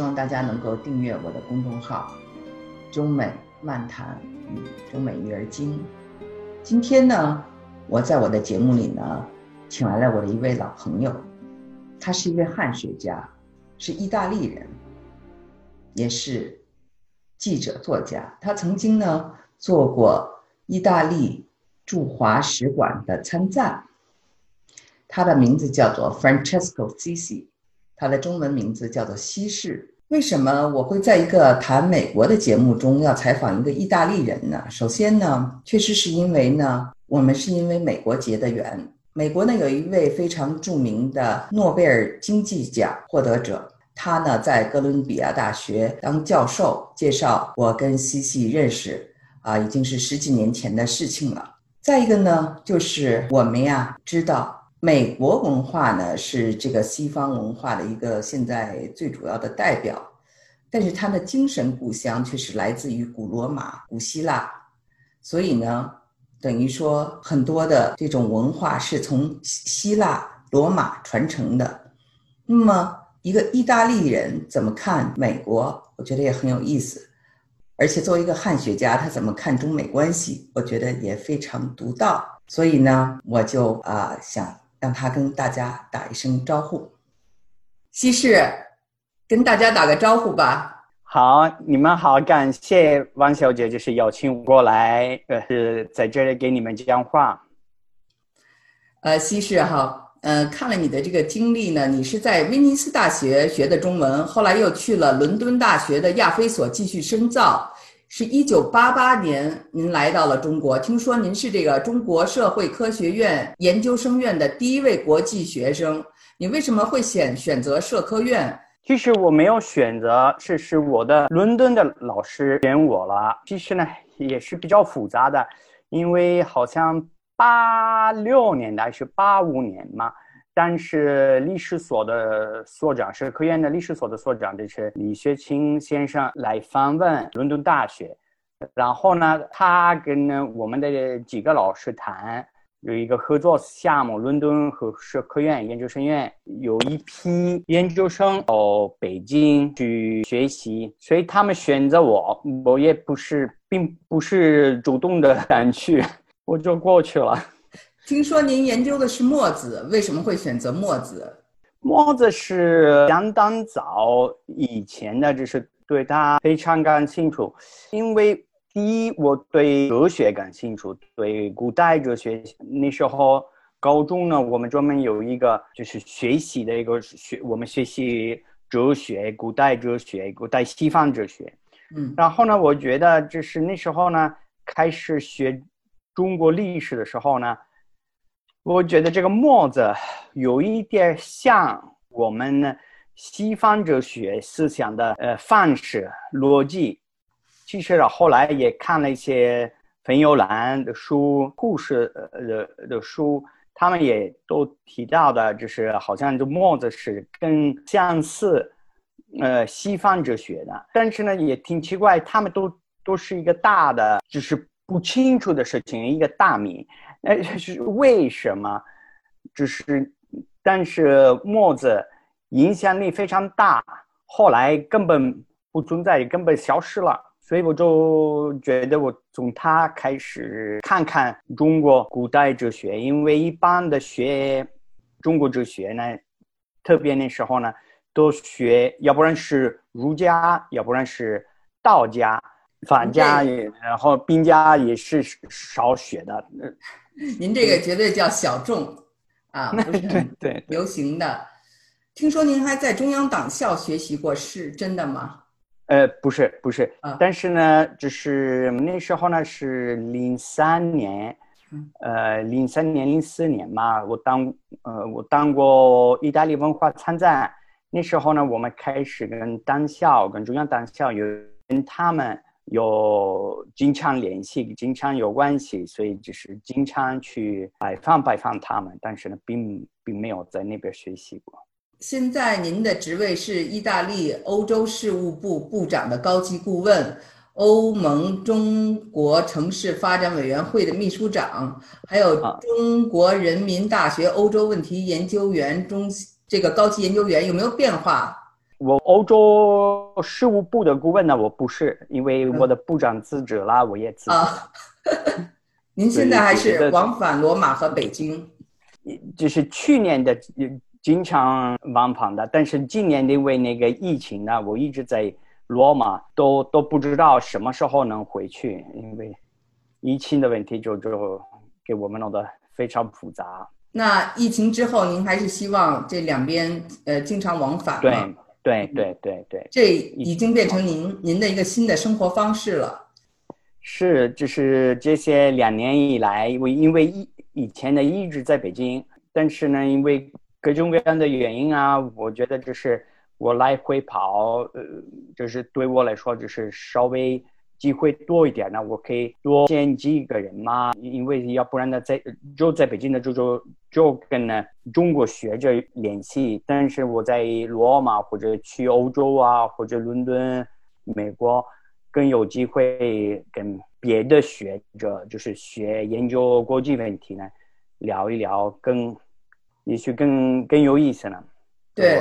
希望大家能够订阅我的公众号“中美漫谈与中美育儿经”。今天呢，我在我的节目里呢，请来了我的一位老朋友，他是一位汉学家，是意大利人，也是记者作家。他曾经呢做过意大利驻华使馆的参赞。他的名字叫做 Francesco Sisi，他的中文名字叫做西式。为什么我会在一个谈美国的节目中要采访一个意大利人呢？首先呢，确实是因为呢，我们是因为美国结的缘。美国呢有一位非常著名的诺贝尔经济奖获得者，他呢在哥伦比亚大学当教授。介绍我跟西西认识啊，已经是十几年前的事情了。再一个呢，就是我们呀知道。美国文化呢是这个西方文化的一个现在最主要的代表，但是它的精神故乡却是来自于古罗马、古希腊，所以呢，等于说很多的这种文化是从希腊、罗马传承的。那么，一个意大利人怎么看美国？我觉得也很有意思，而且作为一个汉学家，他怎么看中美关系？我觉得也非常独到。所以呢，我就啊想。让他跟大家打一声招呼，西式，跟大家打个招呼吧。好，你们好，感谢王小姐，就是邀请我过来，呃，是在这里给你们讲话。呃，西式哈，嗯，看了你的这个经历呢，你是在威尼斯大学学的中文，后来又去了伦敦大学的亚非所继续深造。是一九八八年，您来到了中国。听说您是这个中国社会科学院研究生院的第一位国际学生。你为什么会选选择社科院？其实我没有选择，是是我的伦敦的老师选我了。其实呢，也是比较复杂的，因为好像八六年还是八五年嘛。但是历史所的所长，社科院的历史所的所长，就是李学清先生来访问伦敦大学，然后呢，他跟我们的几个老师谈，有一个合作项目，伦敦和社科院研究生院有一批研究生到北京去学习，所以他们选择我，我也不是，并不是主动的敢去，我就过去了。听说您研究的是墨子，为什么会选择墨子？墨子是相当早以前的，就是对他非常感兴趣。因为第一，我对哲学感兴趣，对古代哲学。那时候高中呢，我们专门有一个就是学习的一个学，我们学习哲学，古代哲学，古代西方哲学。嗯，然后呢，我觉得就是那时候呢，开始学中国历史的时候呢。我觉得这个墨子有一点像我们西方哲学思想的呃范式逻辑。其实啊，后来也看了一些冯友兰的书、故事的的书，他们也都提到的，就是好像这墨子是更相似呃西方哲学的。但是呢，也挺奇怪，他们都都是一个大的，就是不清楚的事情，一个大谜。哎，是为什么？只是，但是墨子影响力非常大，后来根本不存在，根本消失了。所以我就觉得，我从他开始看看中国古代哲学，因为一般的学中国哲学呢，特别那时候呢，都学，要不然是儒家，要不然是道家，法家也，然后兵家也是少学的。您这个绝对叫小众啊，不是 很流行的。听说您还在中央党校学习过，是真的吗？呃，不是，不是。但是呢，就是那时候呢是零三年，呃，零三年、零四年嘛，我当呃我当过意大利文化参赞。那时候呢，我们开始跟党校、跟中央党校有跟他们。有经常联系，经常有关系，所以就是经常去拜访拜访他们，但是呢，并并没有在那边学习过。现在您的职位是意大利欧洲事务部部长的高级顾问，欧盟中国城市发展委员会的秘书长，还有中国人民大学欧洲问题研究员中这个高级研究员有没有变化？我欧洲事务部的顾问呢，我不是，因为我的部长辞职了，我也辞职。啊，您现在还是往返罗马和北京？就是去年的经常往返的，但是今年因为那个疫情呢，我一直在罗马，都都不知道什么时候能回去，因为疫情的问题就就给我们弄得非常复杂。那疫情之后，您还是希望这两边呃经常往返吗？对对对对对，这已经变成您您的一个新的生活方式了。是，就是这些两年以来，我因为以以前呢一直在北京，但是呢，因为各种各样的原因啊，我觉得就是我来回跑，呃，就是对我来说就是稍微机会多一点呢，我可以多见几个人嘛，因为要不然呢，在就在北京的就就就跟呢中国学者联系，但是我在罗马或者去欧洲啊，或者伦敦、美国。更有机会跟别的学者，就是学研究国际问题呢，聊一聊，更也许更更有意思呢。对，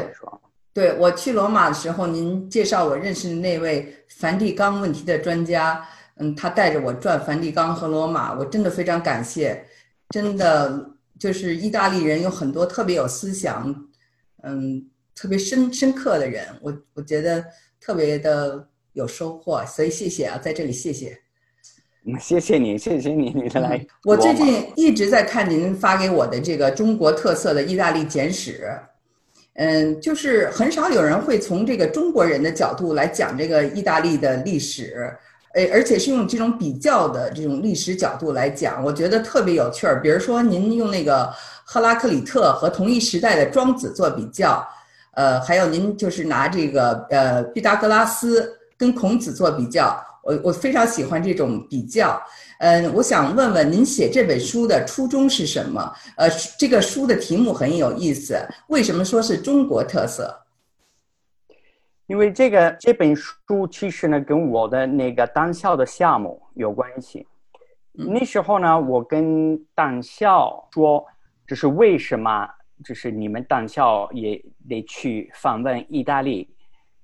对我去罗马的时候，您介绍我认识的那位梵蒂冈问题的专家，嗯，他带着我转梵蒂冈和罗马，我真的非常感谢。真的就是意大利人有很多特别有思想，嗯，特别深深刻的人，我我觉得特别的。有收获，所以谢谢啊，在这里谢谢。嗯谢谢你，谢谢你，你的来。我最近一直在看您发给我的这个中国特色的意大利简史，嗯，就是很少有人会从这个中国人的角度来讲这个意大利的历史，诶，而且是用这种比较的这种历史角度来讲，我觉得特别有趣儿。比如说，您用那个赫拉克里特和同一时代的庄子做比较，呃，还有您就是拿这个呃毕达哥拉斯。跟孔子做比较，我我非常喜欢这种比较。嗯，我想问问您写这本书的初衷是什么？呃，这个书的题目很有意思，为什么说是中国特色？因为这个这本书其实呢，跟我的那个党校的项目有关系。那时候呢，我跟党校说，就是为什么，就是你们党校也得去访问意大利。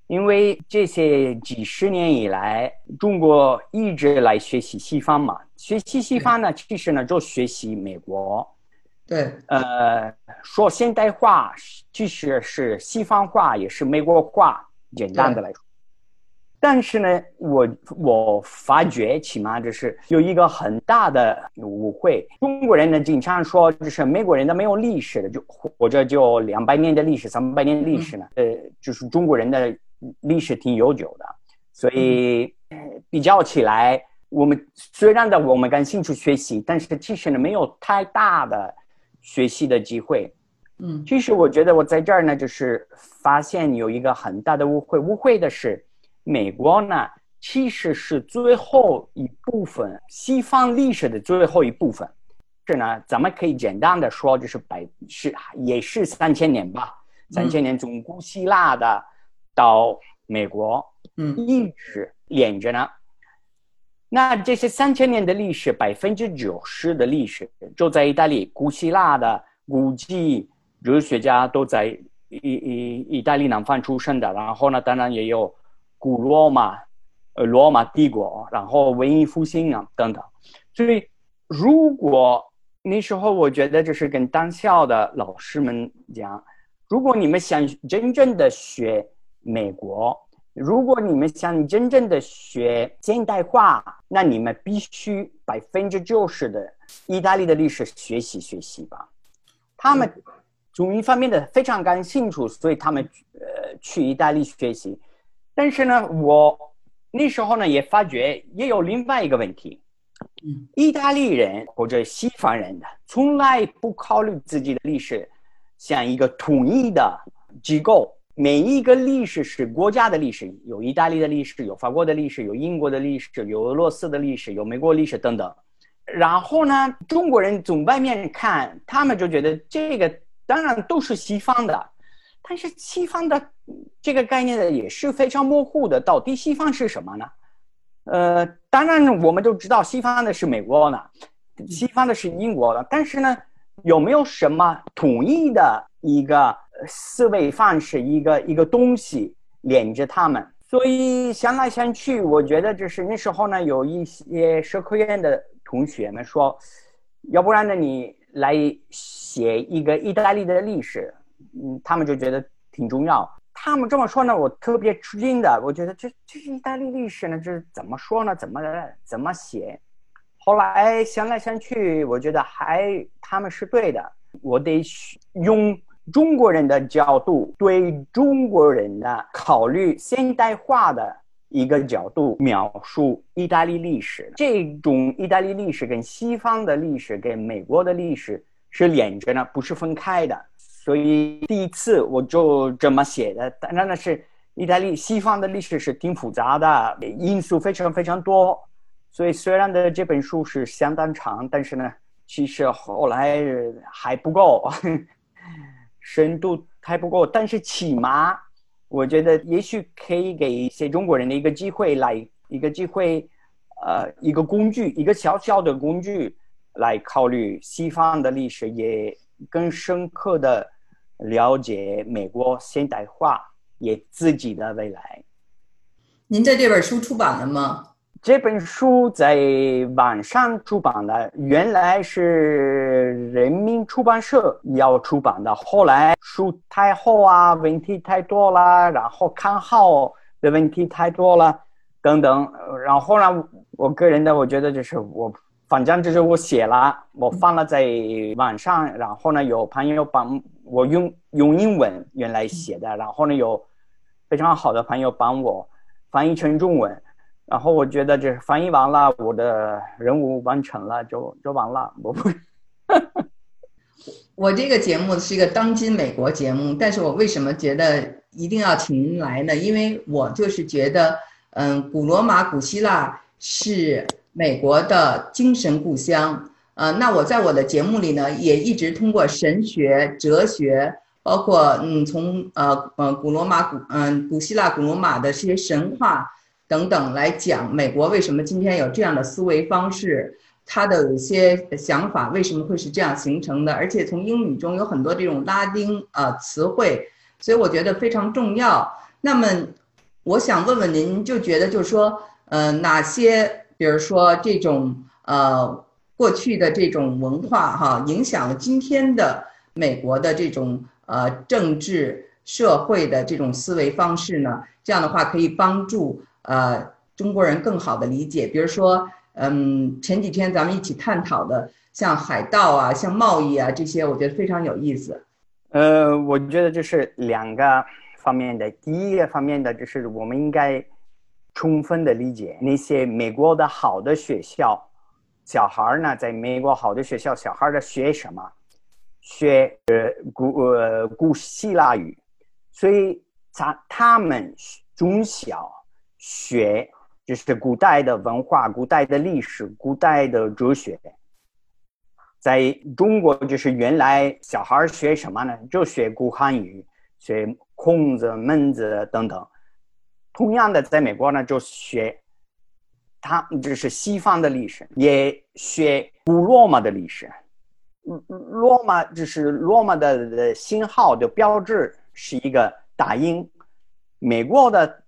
因为这些几十年以来，中国一直来学习西方嘛，学习西方呢，其实呢就学习美国。对，呃，说现代化其实是西方化，也是美国化。简单的来说，但是呢，我我发觉，起码就是有一个很大的误会。中国人呢经常说，就是美国人的没有历史的，就或者就两百年的历史、三百年的历史呢，呃，就是中国人的。历史挺悠久的，所以比较起来，我们虽然的我们感兴趣学习，但是其实呢没有太大的学习的机会。嗯，其实我觉得我在这儿呢，就是发现有一个很大的误会。误会的是，美国呢其实是最后一部分西方历史的最后一部分。是呢，咱们可以简单的说，就是百是也是三千年吧，三千年从古希腊的。到美国，嗯，一直连着呢。那这些三千年的历史，百分之九十的历史就在意大利。古希腊的古迹哲学家都在意意意大利南方出生的。然后呢，当然也有古罗马，呃，罗马帝国，然后文艺复兴啊等等。所以，如果那时候我觉得就是跟当校的老师们讲，如果你们想真正的学。美国，如果你们想真正的学现代化，那你们必须百分之九十的意大利的历史学习学习吧。他们中医方面的非常感兴趣，所以他们呃去意大利学习。但是呢，我那时候呢也发觉也有另外一个问题，嗯，意大利人或者西方人的从来不考虑自己的历史像一个统一的机构。每一个历史是国家的历史，有意大利的历史，有法国的历史，有英国的历史，有俄罗斯的历史，有美国历史等等。然后呢，中国人从外面看，他们就觉得这个当然都是西方的，但是西方的这个概念呢也是非常模糊的。到底西方是什么呢？呃，当然我们都知道西方的是美国呢，西方的是英国的，但是呢，有没有什么统一的？一个思维方式，一个一个东西连着他们。所以想来想去，我觉得就是那时候呢，有一些社科院的同学们说，要不然呢，你来写一个意大利的历史，嗯，他们就觉得挺重要。他们这么说呢，我特别吃惊的。我觉得这这是意大利历史呢，这怎么说呢？怎么怎么写？后来想来想去，我觉得还他们是对的。我得用。中国人的角度，对中国人的考虑，现代化的一个角度描述意大利历史。这种意大利历史跟西方的历史、跟美国的历史是连着呢，不是分开的。所以第一次我就这么写的。当然呢，是意大利西方的历史是挺复杂的，因素非常非常多。所以虽然的这本书是相当长，但是呢，其实后来还不够。深度还不够，但是起码我觉得也许可以给一些中国人的一个机会，来一个机会，呃，一个工具，一个小小的工具，来考虑西方的历史，也更深刻的了解美国现代化，也自己的未来。您在这本书出版了吗？这本书在网上出版的，原来是人民出版社要出版的，后来书太厚啊，问题太多了，然后刊号的问题太多了，等等，然后呢，我个人的我觉得就是我，反正就是我写了，我放了在网上，然后呢，有朋友帮我用用英文原来写的，然后呢，有非常好的朋友帮我翻译成中文。然后我觉得这翻译完了，我的任务完成了，就就完了。我不，我这个节目是一个当今美国节目，但是我为什么觉得一定要请您来呢？因为我就是觉得，嗯，古罗马、古希腊是美国的精神故乡。呃，那我在我的节目里呢，也一直通过神学、哲学，包括嗯，从呃呃古罗马、古嗯古希腊、古罗马的这些神话。等等来讲，美国为什么今天有这样的思维方式？他的有些想法为什么会是这样形成的？而且从英语中有很多这种拉丁呃词汇，所以我觉得非常重要。那么，我想问问您，就觉得就是说，呃，哪些比如说这种呃过去的这种文化哈，影响了今天的美国的这种呃政治社会的这种思维方式呢？这样的话可以帮助。呃，中国人更好的理解，比如说，嗯，前几天咱们一起探讨的，像海盗啊，像贸易啊这些，我觉得非常有意思。呃，我觉得这是两个方面的。第一个方面的就是我们应该充分的理解那些美国的好的学校，小孩呢，在美国好的学校，小孩的学什么？学呃古呃古希腊语，所以他他们从小。学就是古代的文化、古代的历史、古代的哲学。在中国，就是原来小孩学什么呢？就学古汉语，学孔子、孟子等等。同样的，在美国呢，就学他就是西方的历史，也学古罗马的历史。罗马就是罗马的的星号的标志是一个大鹰，美国的。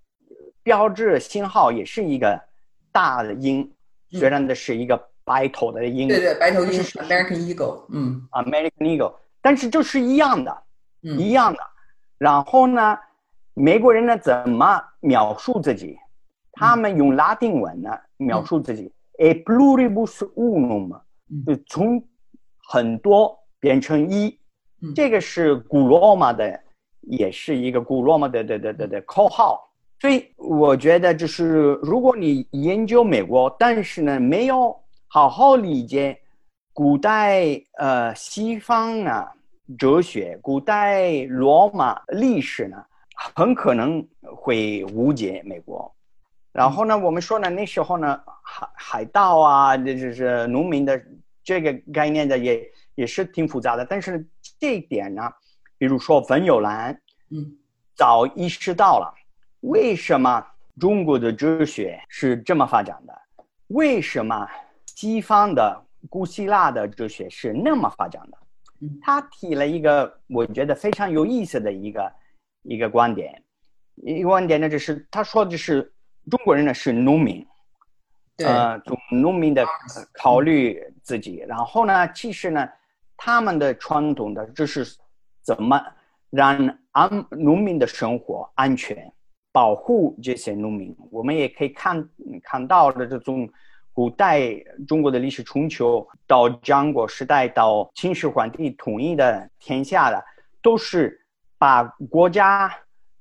标志星号也是一个大的鹰，虽然的是一个白头的鹰，对对，白头鹰是 American Eagle，嗯，American Eagle，但是就是一样的，一样的。然后呢，美国人呢怎么描述自己？他们用拉丁文呢描述自己，a pluribus unum，就从很多变成一，这个是古罗马的，也是一个古罗马的的的的的口号。所以我觉得，就是如果你研究美国，但是呢，没有好好理解古代呃西方啊哲学、古代罗马历史呢，很可能会误解美国。然后呢，我们说呢，那时候呢，海海盗啊，这就是农民的这个概念的，也也是挺复杂的。但是这一点呢，比如说冯友兰，嗯，早意识到了。为什么中国的哲学是这么发展的？为什么西方的古希腊的哲学是那么发展的？他提了一个我觉得非常有意思的一个一个观点，一个观点呢就是他说的是中国人呢是农民，呃，从农民的考虑自己，然后呢，其实呢，他们的传统的就是怎么让安农民的生活安全，保护这些农民。我们也可以看看到的这种。古代中国的历史，春秋到战国时代到秦始皇帝统一的天下的，都是把国家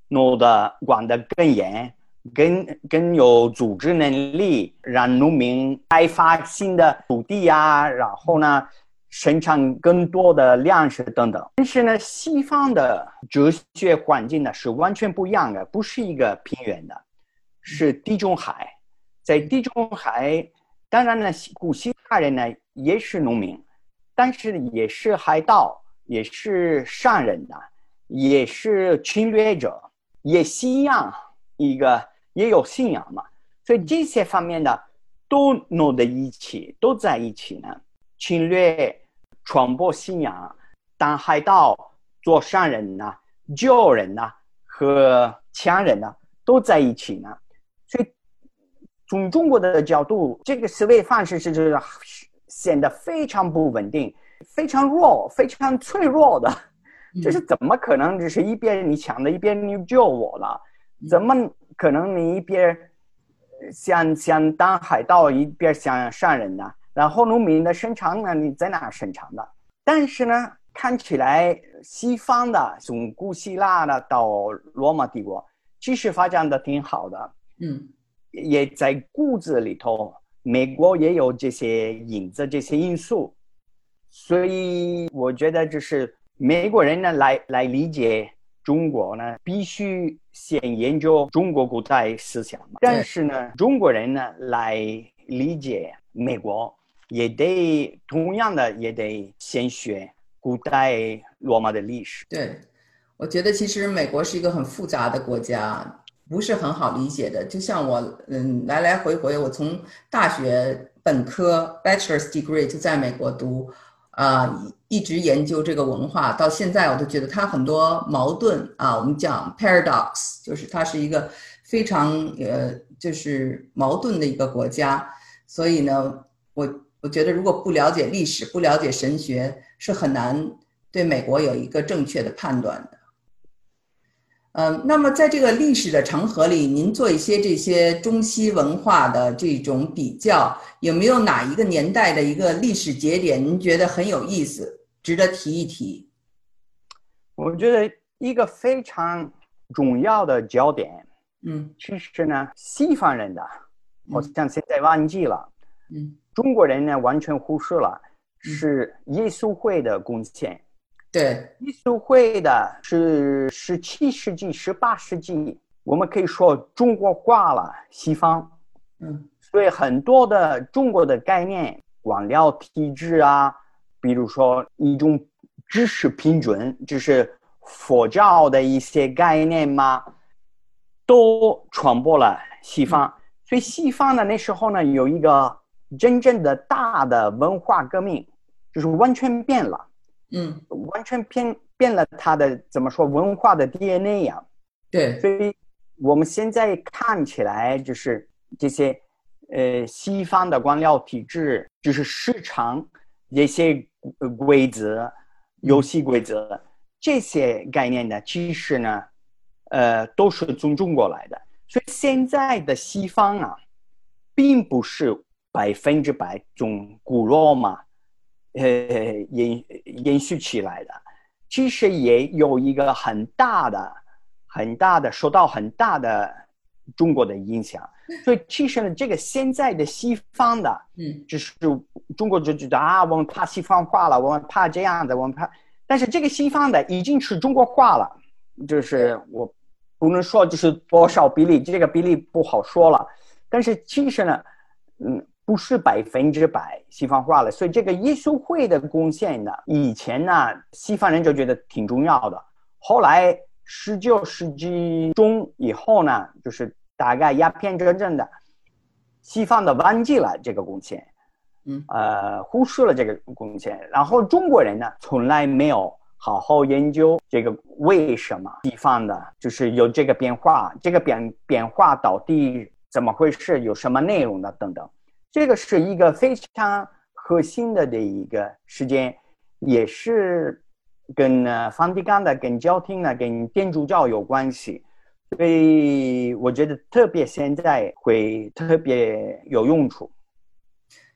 弄得管得更严，更更有组织能力，让农民开发新的土地啊，然后呢，生产更多的粮食等等。但是呢，西方的哲学环境呢是完全不一样的，不是一个平原的，是地中海，在地中海。当然呢，古希腊人呢也是农民，但是也是海盗，也是商人的，也是侵略者，也信仰一个，也有信仰嘛。所以这些方面呢，都弄在一起，都在一起呢。侵略、传播信仰、当海盗、做商人呢、救人呢和强人呢，都在一起呢。所以。从中国的角度，这个思维方式是是显得非常不稳定，非常弱，非常脆弱的。这是怎么可能？只是一边你抢了，一边你救我了，怎么可能你一边想想当海盗，一边想杀人呢？然后农民的生产呢？你在哪生产的？但是呢，看起来西方的从古希腊的到罗马帝国，其实发展的挺好的。嗯。也在骨子里头，美国也有这些影子、这些因素，所以我觉得就是美国人呢来来理解中国呢，必须先研究中国古代思想嘛。但是呢，中国人呢来理解美国，也得同样的也得先学古代罗马的历史。对，我觉得其实美国是一个很复杂的国家。不是很好理解的，就像我，嗯，来来回回，我从大学本科 bachelor's degree 就在美国读，啊，一直研究这个文化，到现在我都觉得它很多矛盾啊，我们讲 paradox，就是它是一个非常呃，就是矛盾的一个国家，所以呢，我我觉得如果不了解历史，不了解神学，是很难对美国有一个正确的判断的。嗯，那么在这个历史的长河里，您做一些这些中西文化的这种比较，有没有哪一个年代的一个历史节点，您觉得很有意思，值得提一提？我觉得一个非常重要的焦点，嗯，其实呢，西方人的好像现在忘记了，嗯，中国人呢完全忽视了，是耶稣会的贡献。对，耶稣会的是十七世纪、十八世纪，我们可以说中国化了西方，嗯，所以很多的中国的概念、官僚体制啊，比如说一种知识平准，就是佛教的一些概念嘛，都传播了西方。所以西方呢，那时候呢，有一个真正的大的文化革命，就是完全变了。嗯，完全变变了它的怎么说文化的 DNA 呀？对，所以我们现在看起来就是这些呃西方的官僚体制，就是市场这些规则、游戏规则这些概念呢，其实呢，呃，都是从中国来的。所以现在的西方啊，并不是百分之百从古罗马。呃，延延续起来的，其实也有一个很大的、很大的受到很大的中国的影响。所以，其实呢，这个现在的西方的，嗯，就是中国就觉得啊，我们怕西方化了，我们怕这样的，我们怕。但是，这个西方的已经是中国化了，就是我不能说就是多少比例，这个比例不好说了。但是，其实呢，嗯。不是百分之百西方化了，所以这个耶稣会的贡献呢，以前呢，西方人就觉得挺重要的。后来十九世纪中以后呢，就是大概鸦片战争的，西方的忘记了这个贡献，嗯，呃，忽视了这个贡献。然后中国人呢，从来没有好好研究这个为什么西方的，就是有这个变化，这个变变化到底怎么回事，有什么内容的等等。这个是一个非常核心的的一个时间，也是跟呢梵蒂冈的、跟教廷呢、跟天主教有关系。所以我觉得特别现在会特别有用处。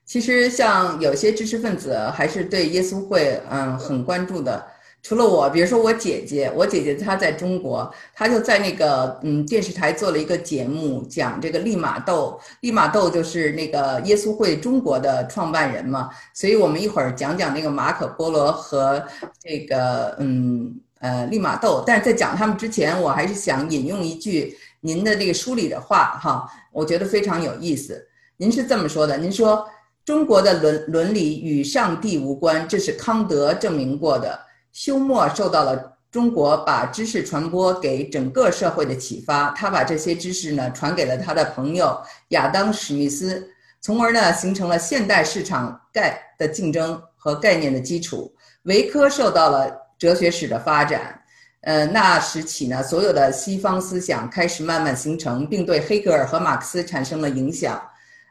其实像有些知识分子还是对耶稣会嗯很关注的。除了我，比如说我姐姐，我姐姐她在中国，她就在那个嗯电视台做了一个节目，讲这个利玛窦。利玛窦就是那个耶稣会中国的创办人嘛。所以我们一会儿讲讲那个马可波罗和这个嗯。呃，利玛窦，但是在讲他们之前，我还是想引用一句您的这个书里的话哈，我觉得非常有意思。您是这么说的：您说中国的伦伦理与上帝无关，这是康德证明过的。休谟受到了中国把知识传播给整个社会的启发，他把这些知识呢传给了他的朋友亚当史密斯，从而呢形成了现代市场概的竞争和概念的基础。维科受到了。哲学史的发展，呃，那时起呢，所有的西方思想开始慢慢形成，并对黑格尔和马克思产生了影响。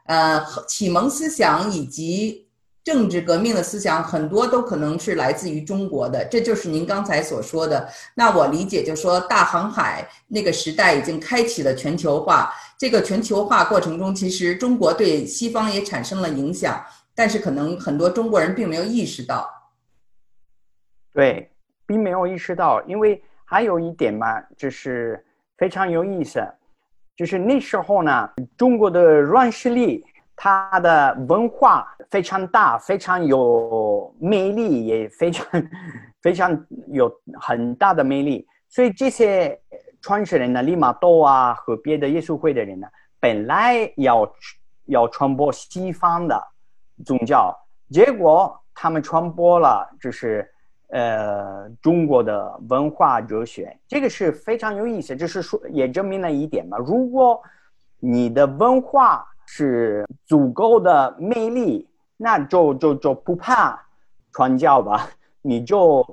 呃，启蒙思想以及政治革命的思想很多都可能是来自于中国的，这就是您刚才所说的。那我理解就说，大航海那个时代已经开启了全球化。这个全球化过程中，其实中国对西方也产生了影响，但是可能很多中国人并没有意识到。对。并没有意识到，因为还有一点嘛，就是非常有意思，就是那时候呢，中国的软实力，它的文化非常大，非常有魅力，也非常 非常有很大的魅力。所以这些创始人呢，利玛窦啊和别的耶稣会的人呢，本来要要传播西方的宗教，结果他们传播了，就是。呃，中国的文化哲学，这个是非常有意思。就是说，也证明了一点嘛。如果你的文化是足够的魅力，那就就就不怕传教吧。你就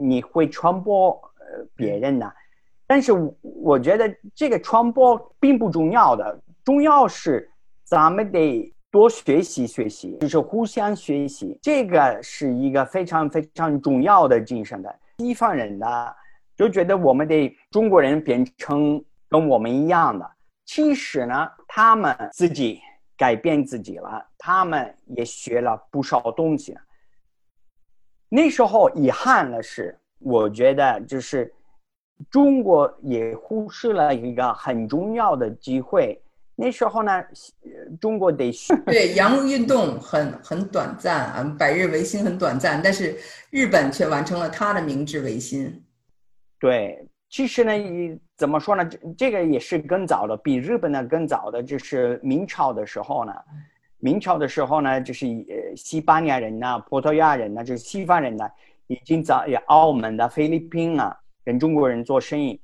你会传播呃别人的。但是我觉得这个传播并不重要的，重要是咱们得。多学习学习，就是互相学习，这个是一个非常非常重要的精神的。西方人呢，就觉得我们得中国人变成跟我们一样的，其实呢，他们自己改变自己了，他们也学了不少东西。那时候遗憾的是，我觉得就是中国也忽视了一个很重要的机会。那时候呢，中国得对洋务运动很很短暂啊，百日维新很短暂，但是日本却完成了他的明治维新。对，其实呢，怎么说呢？这这个也是更早的，比日本呢更早的，就是明朝的时候呢。明朝的时候呢，就是呃西班牙人呐、葡萄牙人呐，就是西方人呢，已经在澳门的、菲律宾啊，跟中国人做生意。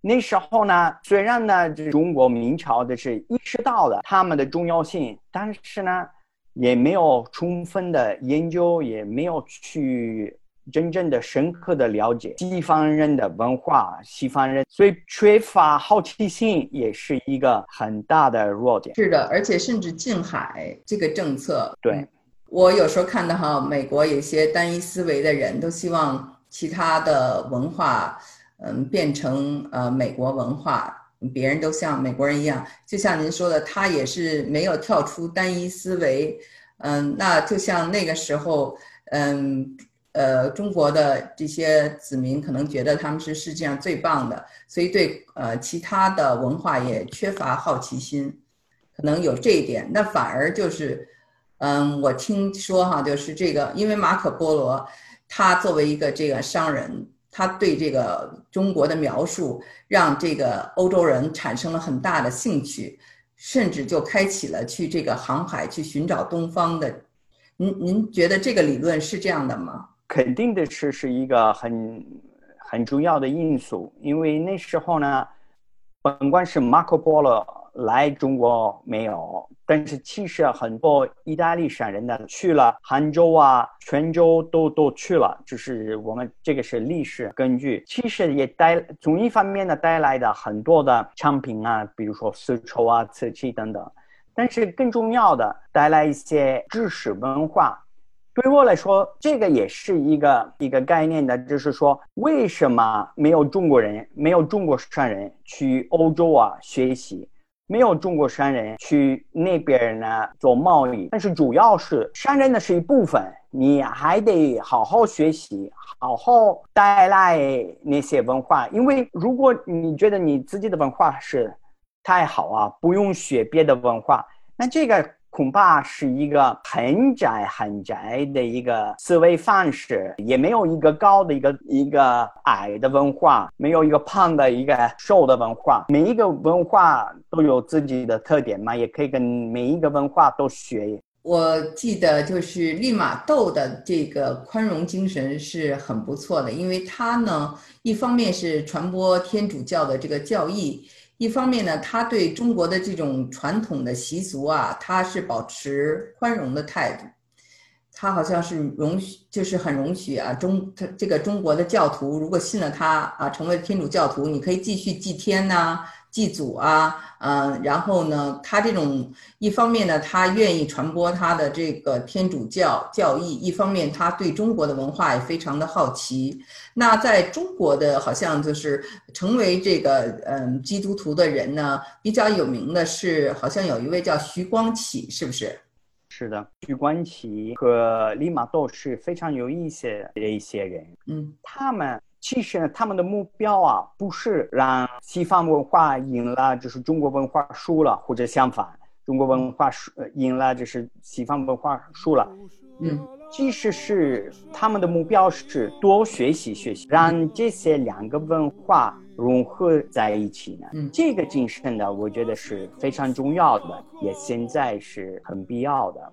那时候呢，虽然呢，就是中国明朝的是意识到了他们的重要性，但是呢，也没有充分的研究，也没有去真正的深刻的了解西方人的文化，西方人，所以缺乏好奇心也是一个很大的弱点。是的，而且甚至近海这个政策，对我有时候看到哈，美国有些单一思维的人都希望其他的文化。嗯，变成呃美国文化，别人都像美国人一样，就像您说的，他也是没有跳出单一思维。嗯，那就像那个时候，嗯呃，中国的这些子民可能觉得他们是世界上最棒的，所以对呃其他的文化也缺乏好奇心，可能有这一点。那反而就是，嗯，我听说哈，就是这个，因为马可波罗他作为一个这个商人。他对这个中国的描述，让这个欧洲人产生了很大的兴趣，甚至就开启了去这个航海去寻找东方的。您您觉得这个理论是这样的吗？肯定的是是一个很很重要的因素，因为那时候呢，甭管是马可波罗来中国没有，但是其实很多意大利商人呢去了杭州啊、泉州都都去了，就是我们这个是历史根据。其实也带从一方面呢带来的很多的产品啊，比如说丝绸啊、瓷器等等。但是更重要的，带来一些知识文化。对我来说，这个也是一个一个概念的，就是说，为什么没有中国人、没有中国商人去欧洲啊学习？没有中国商人去那边呢做贸易，但是主要是商人呢是一部分，你还得好好学习，好好带来那些文化。因为如果你觉得你自己的文化是太好啊，不用学别的文化，那这个。恐怕是一个很窄很窄的一个思维方式，也没有一个高的一个一个矮的文化，没有一个胖的一个瘦的文化。每一个文化都有自己的特点嘛，也可以跟每一个文化都学。我记得就是利玛窦的这个宽容精神是很不错的，因为他呢，一方面是传播天主教的这个教义。一方面呢，他对中国的这种传统的习俗啊，他是保持宽容的态度，他好像是容许，就是很容许啊，中他这个中国的教徒如果信了他啊，成为天主教徒，你可以继续祭天呐。祭祖啊，嗯，然后呢，他这种一方面呢，他愿意传播他的这个天主教教义；一方面，他对中国的文化也非常的好奇。那在中国的，好像就是成为这个嗯基督徒的人呢，比较有名的是，好像有一位叫徐光启，是不是？是的，徐光启和利玛窦是非常有意思的一些人。嗯，他们。其实他们的目标啊，不是让西方文化赢了，就是中国文化输了，或者相反，中国文化输赢了，就是西方文化输了。嗯，即使是他们的目标是多学习学习，让这些两个文化融合在一起呢。嗯，这个精神呢，我觉得是非常重要的，也现在是很必要的。